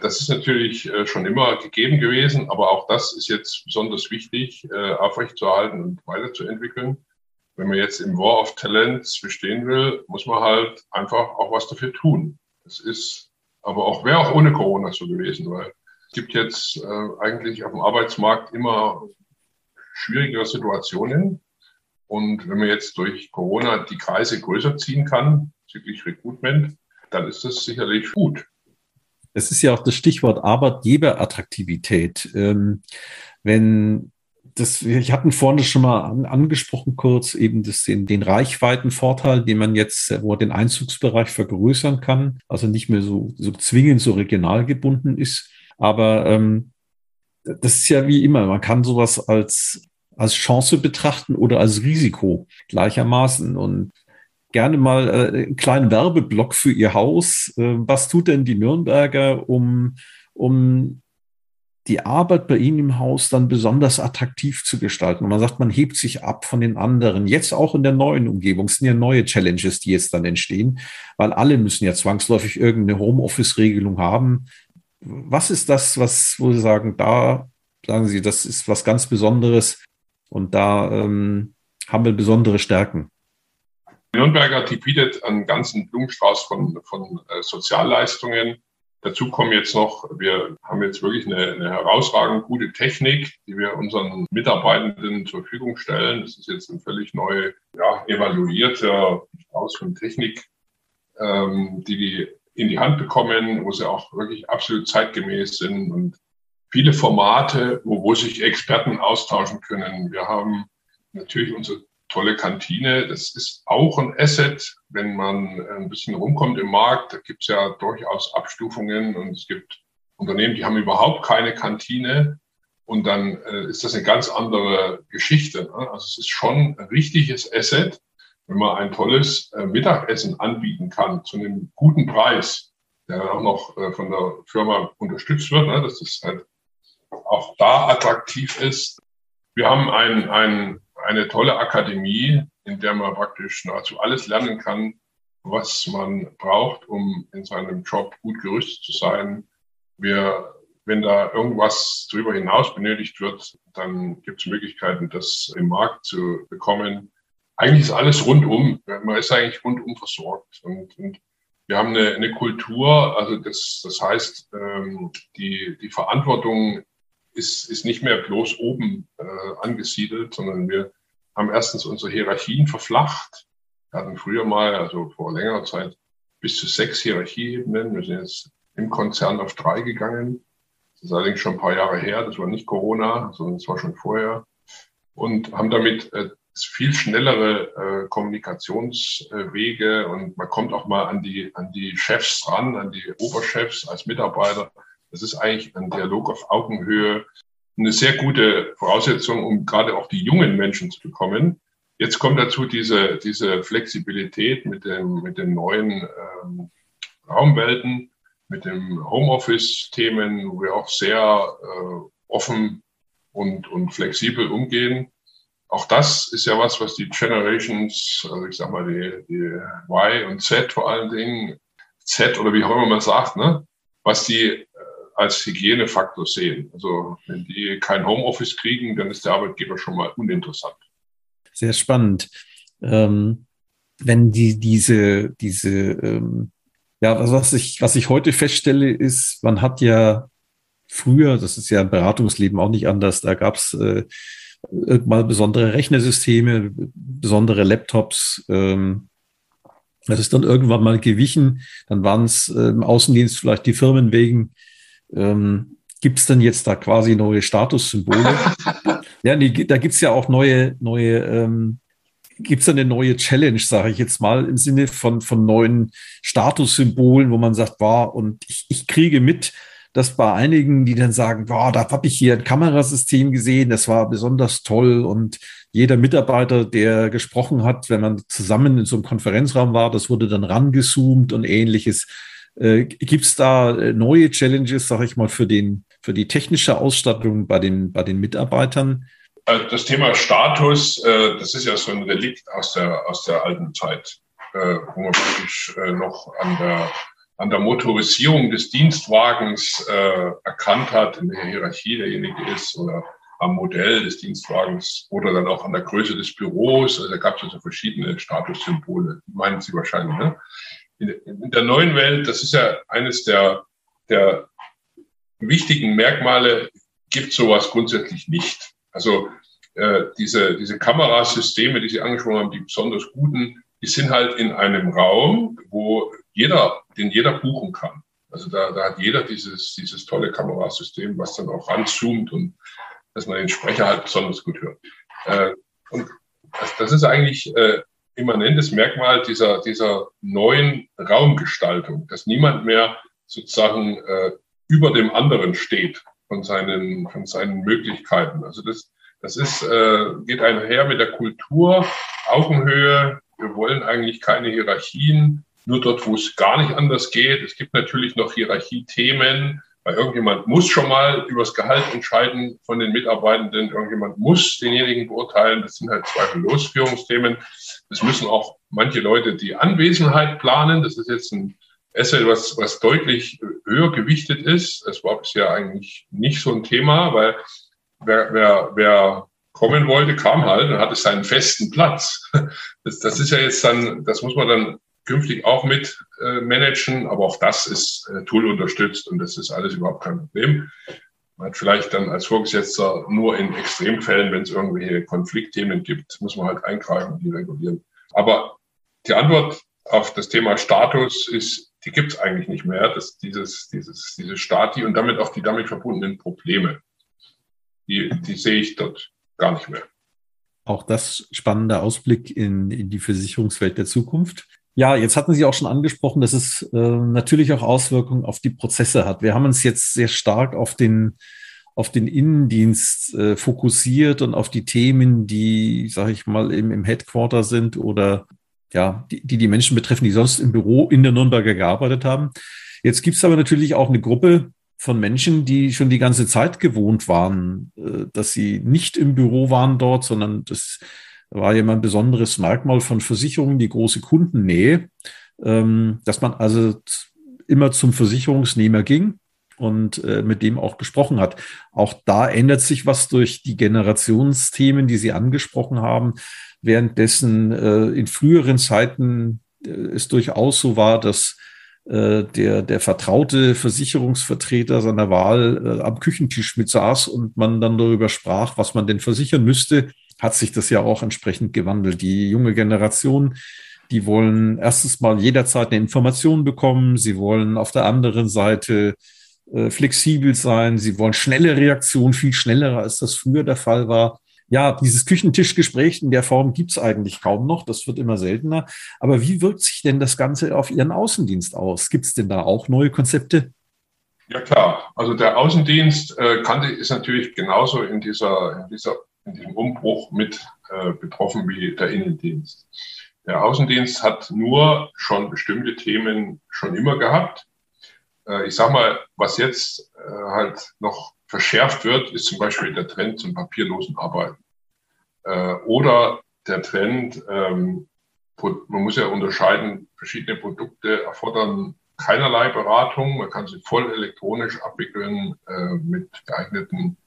das ist natürlich äh, schon immer gegeben gewesen, aber auch das ist jetzt besonders wichtig, äh, aufrechtzuerhalten und weiterzuentwickeln. Wenn man jetzt im War of Talents bestehen will, muss man halt einfach auch was dafür tun. Es ist aber auch, wäre auch ohne Corona so gewesen, weil es gibt jetzt äh, eigentlich auf dem Arbeitsmarkt immer schwierigere Situationen. Und wenn man jetzt durch Corona die Kreise größer ziehen kann, bezüglich Recruitment, dann ist das sicherlich gut. Es ist ja auch das Stichwort Arbeitgeberattraktivität. Ähm, wenn das, ich hatten das schon mal an, angesprochen kurz, eben das, den, den Reichweitenvorteil, den man jetzt, wo den Einzugsbereich vergrößern kann, also nicht mehr so, so zwingend so regional gebunden ist. Aber ähm, das ist ja wie immer, man kann sowas als, als Chance betrachten oder als Risiko gleichermaßen. Und gerne mal äh, einen kleinen Werbeblock für Ihr Haus. Äh, was tut denn die Nürnberger, um, um die Arbeit bei Ihnen im Haus dann besonders attraktiv zu gestalten. Und man sagt, man hebt sich ab von den anderen. Jetzt auch in der neuen Umgebung. Es sind ja neue Challenges, die jetzt dann entstehen, weil alle müssen ja zwangsläufig irgendeine Homeoffice-Regelung haben. Was ist das, was, wo Sie sagen, da sagen Sie, das ist was ganz Besonderes und da ähm, haben wir besondere Stärken? Nürnberger, die bietet einen ganzen Blumenstrauß von, von äh, Sozialleistungen. Dazu kommen jetzt noch, wir haben jetzt wirklich eine, eine herausragend gute Technik, die wir unseren Mitarbeitenden zur Verfügung stellen. Das ist jetzt ein völlig neu ja, evaluierter Strauß von Technik, ähm, die die in die Hand bekommen, wo sie auch wirklich absolut zeitgemäß sind und viele Formate, wo, wo sich Experten austauschen können. Wir haben natürlich unsere tolle Kantine. Das ist auch ein Asset, wenn man ein bisschen rumkommt im Markt. Da gibt es ja durchaus Abstufungen und es gibt Unternehmen, die haben überhaupt keine Kantine. Und dann äh, ist das eine ganz andere Geschichte. Ne? Also es ist schon ein richtiges Asset, wenn man ein tolles äh, Mittagessen anbieten kann zu einem guten Preis, der dann auch noch äh, von der Firma unterstützt wird, ne? dass das halt auch da attraktiv ist. Wir haben ein, ein eine tolle Akademie, in der man praktisch nahezu alles lernen kann, was man braucht, um in seinem Job gut gerüstet zu sein. Wir, wenn da irgendwas darüber hinaus benötigt wird, dann gibt es Möglichkeiten, das im Markt zu bekommen. Eigentlich ist alles rundum. Man ist eigentlich rundum versorgt. Und, und wir haben eine, eine Kultur, also das, das heißt, ähm, die, die Verantwortung ist, ist nicht mehr bloß oben äh, angesiedelt, sondern wir haben erstens unsere Hierarchien verflacht. Wir hatten früher mal, also vor längerer Zeit, bis zu sechs Hierarchieebenen. Wir sind jetzt im Konzern auf drei gegangen. Das ist allerdings schon ein paar Jahre her. Das war nicht Corona, sondern es war schon vorher. Und haben damit äh, viel schnellere äh, Kommunikationswege und man kommt auch mal an die, an die Chefs ran, an die Oberchefs als Mitarbeiter. Das ist eigentlich ein Dialog auf Augenhöhe eine sehr gute Voraussetzung, um gerade auch die jungen Menschen zu bekommen. Jetzt kommt dazu diese, diese Flexibilität mit dem, mit dem neuen ähm, Raumwelten, mit den Homeoffice-Themen, wo wir auch sehr äh, offen und, und flexibel umgehen. Auch das ist ja was, was die Generations, also ich sag mal die, die Y und Z vor allen Dingen, Z oder wie auch immer man sagt, ne, was die als Hygienefaktor sehen. Also wenn die kein Homeoffice kriegen, dann ist der Arbeitgeber schon mal uninteressant. Sehr spannend. Ähm, wenn die diese diese ähm, ja, was ich was ich heute feststelle ist, man hat ja früher, das ist ja im Beratungsleben auch nicht anders, da gab es äh, mal besondere Rechnersysteme, besondere Laptops. Ähm, das ist dann irgendwann mal gewichen. Dann waren es äh, im Außendienst vielleicht die Firmen wegen. Ähm, gibt es denn jetzt da quasi neue Statussymbole? ja, nee, da gibt es ja auch neue, neue, ähm, gibt es eine neue Challenge, sage ich jetzt mal, im Sinne von, von neuen Statussymbolen, wo man sagt, war, und ich, ich kriege mit, dass bei einigen, die dann sagen, boah, da habe ich hier ein Kamerasystem gesehen, das war besonders toll und jeder Mitarbeiter, der gesprochen hat, wenn man zusammen in so einem Konferenzraum war, das wurde dann rangezoomt und ähnliches. Äh, Gibt es da äh, neue Challenges, sage ich mal, für, den, für die technische Ausstattung bei den, bei den Mitarbeitern? Äh, das Thema Status, äh, das ist ja so ein Relikt aus der, aus der alten Zeit, wo man wirklich noch an der an der Motorisierung des Dienstwagens erkannt hat, in der Hierarchie derjenige ist oder am Modell des Dienstwagens oder dann auch an der Größe des Büros. Also da gab es also verschiedene Statussymbole, meinen Sie wahrscheinlich. Ne? In, der neuen Welt, das ist ja eines der, der wichtigen Merkmale, gibt sowas grundsätzlich nicht. Also äh, diese, diese Kamerasysteme, die Sie angesprochen haben, die besonders guten, die sind halt in einem Raum, wo jeder, den jeder buchen kann. Also da, da hat jeder dieses, dieses tolle Kamerasystem, was dann auch ranzoomt und dass man den Sprecher halt besonders gut hört. Äh, und das, das ist eigentlich äh, immanentes Merkmal dieser, dieser neuen Raumgestaltung, dass niemand mehr sozusagen äh, über dem anderen steht von seinen, von seinen Möglichkeiten. Also das, das ist, äh, geht einher mit der Kultur, Augenhöhe. Wir wollen eigentlich keine Hierarchien nur dort, wo es gar nicht anders geht. Es gibt natürlich noch Hierarchiethemen, weil irgendjemand muss schon mal über das Gehalt entscheiden von den Mitarbeitenden. Irgendjemand muss denjenigen beurteilen. Das sind halt zweifellos Führungsthemen. Das müssen auch manche Leute die Anwesenheit planen. Das ist jetzt ein Asset, was, was deutlich höher gewichtet ist. Es war bisher eigentlich nicht so ein Thema, weil wer, wer, wer kommen wollte, kam halt und hatte seinen festen Platz. Das, das ist ja jetzt dann, das muss man dann künftig auch mit äh, managen, aber auch das ist äh, Tool unterstützt und das ist alles überhaupt kein Problem. Man hat vielleicht dann als Vorgesetzter nur in Extremfällen, wenn es irgendwelche Konfliktthemen gibt, muss man halt eingreifen und die regulieren. Aber die Antwort auf das Thema Status ist, die gibt es eigentlich nicht mehr. Das, dieses, dieses, diese Stati und damit auch die damit verbundenen Probleme, die, die sehe ich dort gar nicht mehr. Auch das spannender Ausblick in, in die Versicherungswelt der Zukunft. Ja, jetzt hatten Sie auch schon angesprochen, dass es äh, natürlich auch Auswirkungen auf die Prozesse hat. Wir haben uns jetzt sehr stark auf den auf den Innendienst äh, fokussiert und auf die Themen, die, sage ich mal, im, im Headquarter sind oder ja, die, die die Menschen betreffen, die sonst im Büro in der Nürnberger gearbeitet haben. Jetzt gibt es aber natürlich auch eine Gruppe von Menschen, die schon die ganze Zeit gewohnt waren, äh, dass sie nicht im Büro waren dort, sondern das war ja immer ein besonderes Merkmal von Versicherungen, die große Kundennähe, ähm, dass man also immer zum Versicherungsnehmer ging und äh, mit dem auch gesprochen hat. Auch da ändert sich was durch die Generationsthemen, die Sie angesprochen haben, währenddessen äh, in früheren Zeiten äh, es durchaus so war, dass der, der vertraute Versicherungsvertreter seiner Wahl am Küchentisch mit saß und man dann darüber sprach, was man denn versichern müsste hat sich das ja auch entsprechend gewandelt. Die junge Generation, die wollen erstens mal jederzeit eine Information bekommen. Sie wollen auf der anderen Seite äh, flexibel sein. Sie wollen schnelle Reaktionen, viel schneller, als das früher der Fall war. Ja, dieses Küchentischgespräch in der Form gibt's eigentlich kaum noch. Das wird immer seltener. Aber wie wirkt sich denn das Ganze auf Ihren Außendienst aus? Gibt's denn da auch neue Konzepte? Ja klar, also der Außendienst äh, kannte ist natürlich genauso in dieser, in dieser in diesem Umbruch mit äh, betroffen wie der Innendienst. Der Außendienst hat nur schon bestimmte Themen schon immer gehabt. Äh, ich sage mal, was jetzt äh, halt noch verschärft wird, ist zum Beispiel der Trend zum papierlosen Arbeiten. Äh, oder der Trend, ähm, man muss ja unterscheiden, verschiedene Produkte erfordern keinerlei Beratung. Man kann sie voll elektronisch abwickeln, mit geeigneten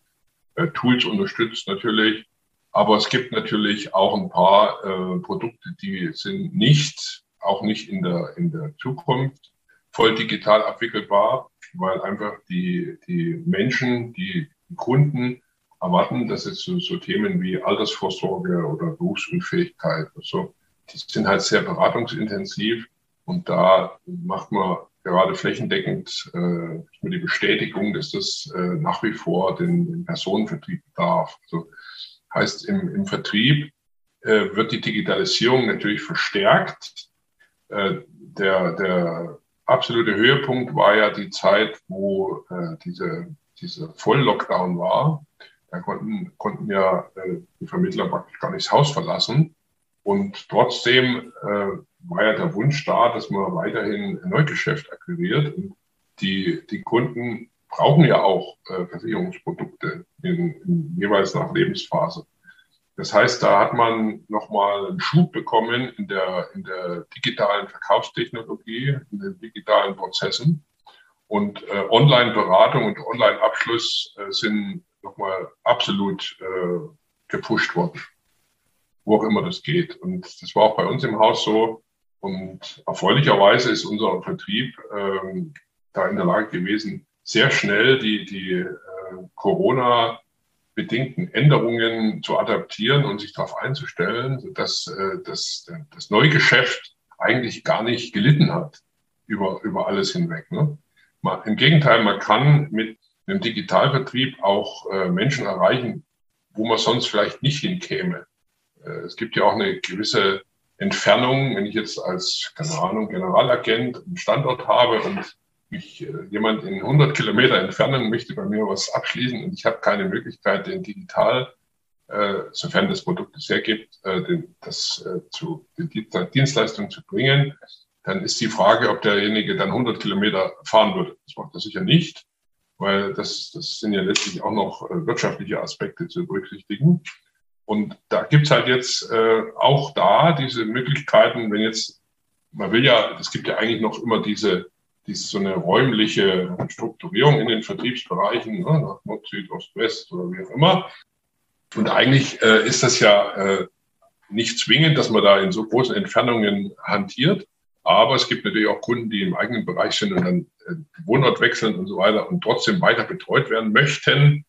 Tools unterstützt natürlich. Aber es gibt natürlich auch ein paar äh, Produkte, die sind nicht, auch nicht in der, in der Zukunft voll digital abwickelbar, weil einfach die, die Menschen, die Kunden erwarten, dass jetzt so, so Themen wie Altersvorsorge oder Berufsunfähigkeit oder so, die sind halt sehr beratungsintensiv und da macht man gerade flächendeckend äh, die Bestätigung, dass das äh, nach wie vor den, den Personenvertrieb bedarf. Also Heißt, im, im Vertrieb äh, wird die Digitalisierung natürlich verstärkt. Äh, der, der absolute Höhepunkt war ja die Zeit, wo äh, diese, dieser Voll-Lockdown war. Da konnten, konnten ja äh, die Vermittler praktisch gar nicht das Haus verlassen. Und trotzdem äh, war ja der Wunsch da, dass man weiterhin Neugeschäft akquiriert. Und die, die Kunden brauchen ja auch äh, Versicherungsprodukte in, in, jeweils nach Lebensphase. Das heißt, da hat man nochmal einen Schub bekommen in der, in der digitalen Verkaufstechnologie, in den digitalen Prozessen. Und äh, Online-Beratung und Online-Abschluss äh, sind nochmal absolut äh, gepusht worden, wo auch immer das geht. Und das war auch bei uns im Haus so. Und erfreulicherweise ist unser Vertrieb ähm, da in der Lage gewesen, sehr schnell die, die äh, Corona-bedingten Änderungen zu adaptieren und sich darauf einzustellen, sodass äh, das, das Neugeschäft eigentlich gar nicht gelitten hat über, über alles hinweg. Ne? Man, Im Gegenteil, man kann mit einem Digitalvertrieb auch äh, Menschen erreichen, wo man sonst vielleicht nicht hinkäme. Äh, es gibt ja auch eine gewisse Entfernung, wenn ich jetzt als, keine Ahnung, Generalagent einen Standort habe und mich äh, jemand in 100 Kilometer Entfernung möchte bei mir was abschließen und ich habe keine Möglichkeit, den digital, äh, sofern das Produkt es hergibt, äh, den, das äh, zu die Dienstleistung zu bringen, dann ist die Frage, ob derjenige dann 100 Kilometer fahren würde. Das macht er sicher nicht, weil das, das sind ja letztlich auch noch äh, wirtschaftliche Aspekte zu berücksichtigen. Und da gibt's halt jetzt äh, auch da diese Möglichkeiten, wenn jetzt, man will ja, es gibt ja eigentlich noch immer diese diese so eine räumliche Strukturierung in den Vertriebsbereichen, ne, nach Nord, Süd, Ost, West oder wie auch immer. Und eigentlich äh, ist das ja äh, nicht zwingend, dass man da in so großen Entfernungen hantiert. Aber es gibt natürlich auch Kunden, die im eigenen Bereich sind und dann äh, Wohnort wechseln und so weiter und trotzdem weiter betreut werden möchten.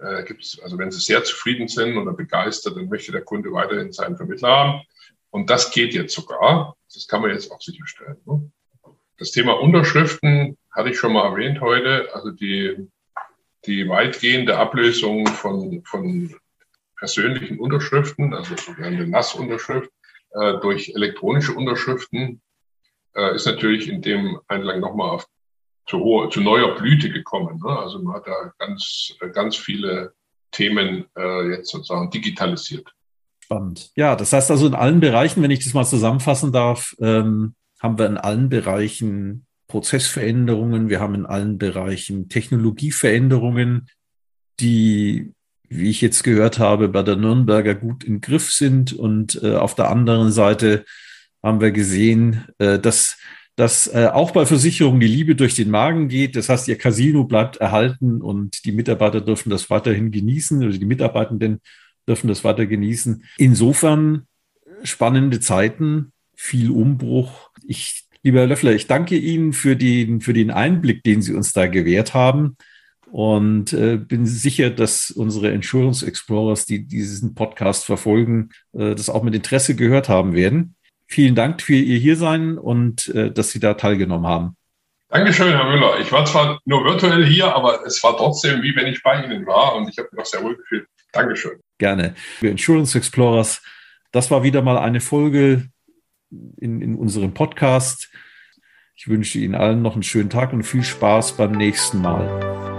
Äh, gibt's, also wenn sie sehr zufrieden sind oder begeistert, dann möchte der Kunde weiterhin seinen Vermittler haben. Und das geht jetzt sogar. Das kann man jetzt auch sicherstellen. Ne? Das Thema Unterschriften hatte ich schon mal erwähnt heute. Also die, die weitgehende Ablösung von, von persönlichen Unterschriften, also eine Nassunterschrift, äh, durch elektronische Unterschriften äh, ist natürlich in dem Einlang nochmal auf zu, hohe, zu neuer Blüte gekommen. Ne? Also man hat da ganz, ganz viele Themen äh, jetzt sozusagen digitalisiert. Spannend. Ja, das heißt also in allen Bereichen, wenn ich das mal zusammenfassen darf, ähm, haben wir in allen Bereichen Prozessveränderungen, wir haben in allen Bereichen Technologieveränderungen, die, wie ich jetzt gehört habe, bei der Nürnberger gut im Griff sind. Und äh, auf der anderen Seite haben wir gesehen, äh, dass, dass äh, auch bei Versicherungen die Liebe durch den Magen geht. Das heißt, ihr Casino bleibt erhalten und die Mitarbeiter dürfen das weiterhin genießen oder die Mitarbeitenden dürfen das weiter genießen. Insofern spannende Zeiten, viel Umbruch. Ich, lieber Herr Löffler, ich danke Ihnen für den, für den Einblick, den Sie uns da gewährt haben. Und äh, bin sicher, dass unsere Insurance Explorers, die diesen Podcast verfolgen, äh, das auch mit Interesse gehört haben werden. Vielen Dank für Ihr Hiersein und äh, dass Sie da teilgenommen haben. Dankeschön, Herr Müller. Ich war zwar nur virtuell hier, aber es war trotzdem wie wenn ich bei Ihnen war und ich habe mich auch sehr wohl gefühlt. Dankeschön. Gerne. Für Insurance Explorers, das war wieder mal eine Folge in, in unserem Podcast. Ich wünsche Ihnen allen noch einen schönen Tag und viel Spaß beim nächsten Mal.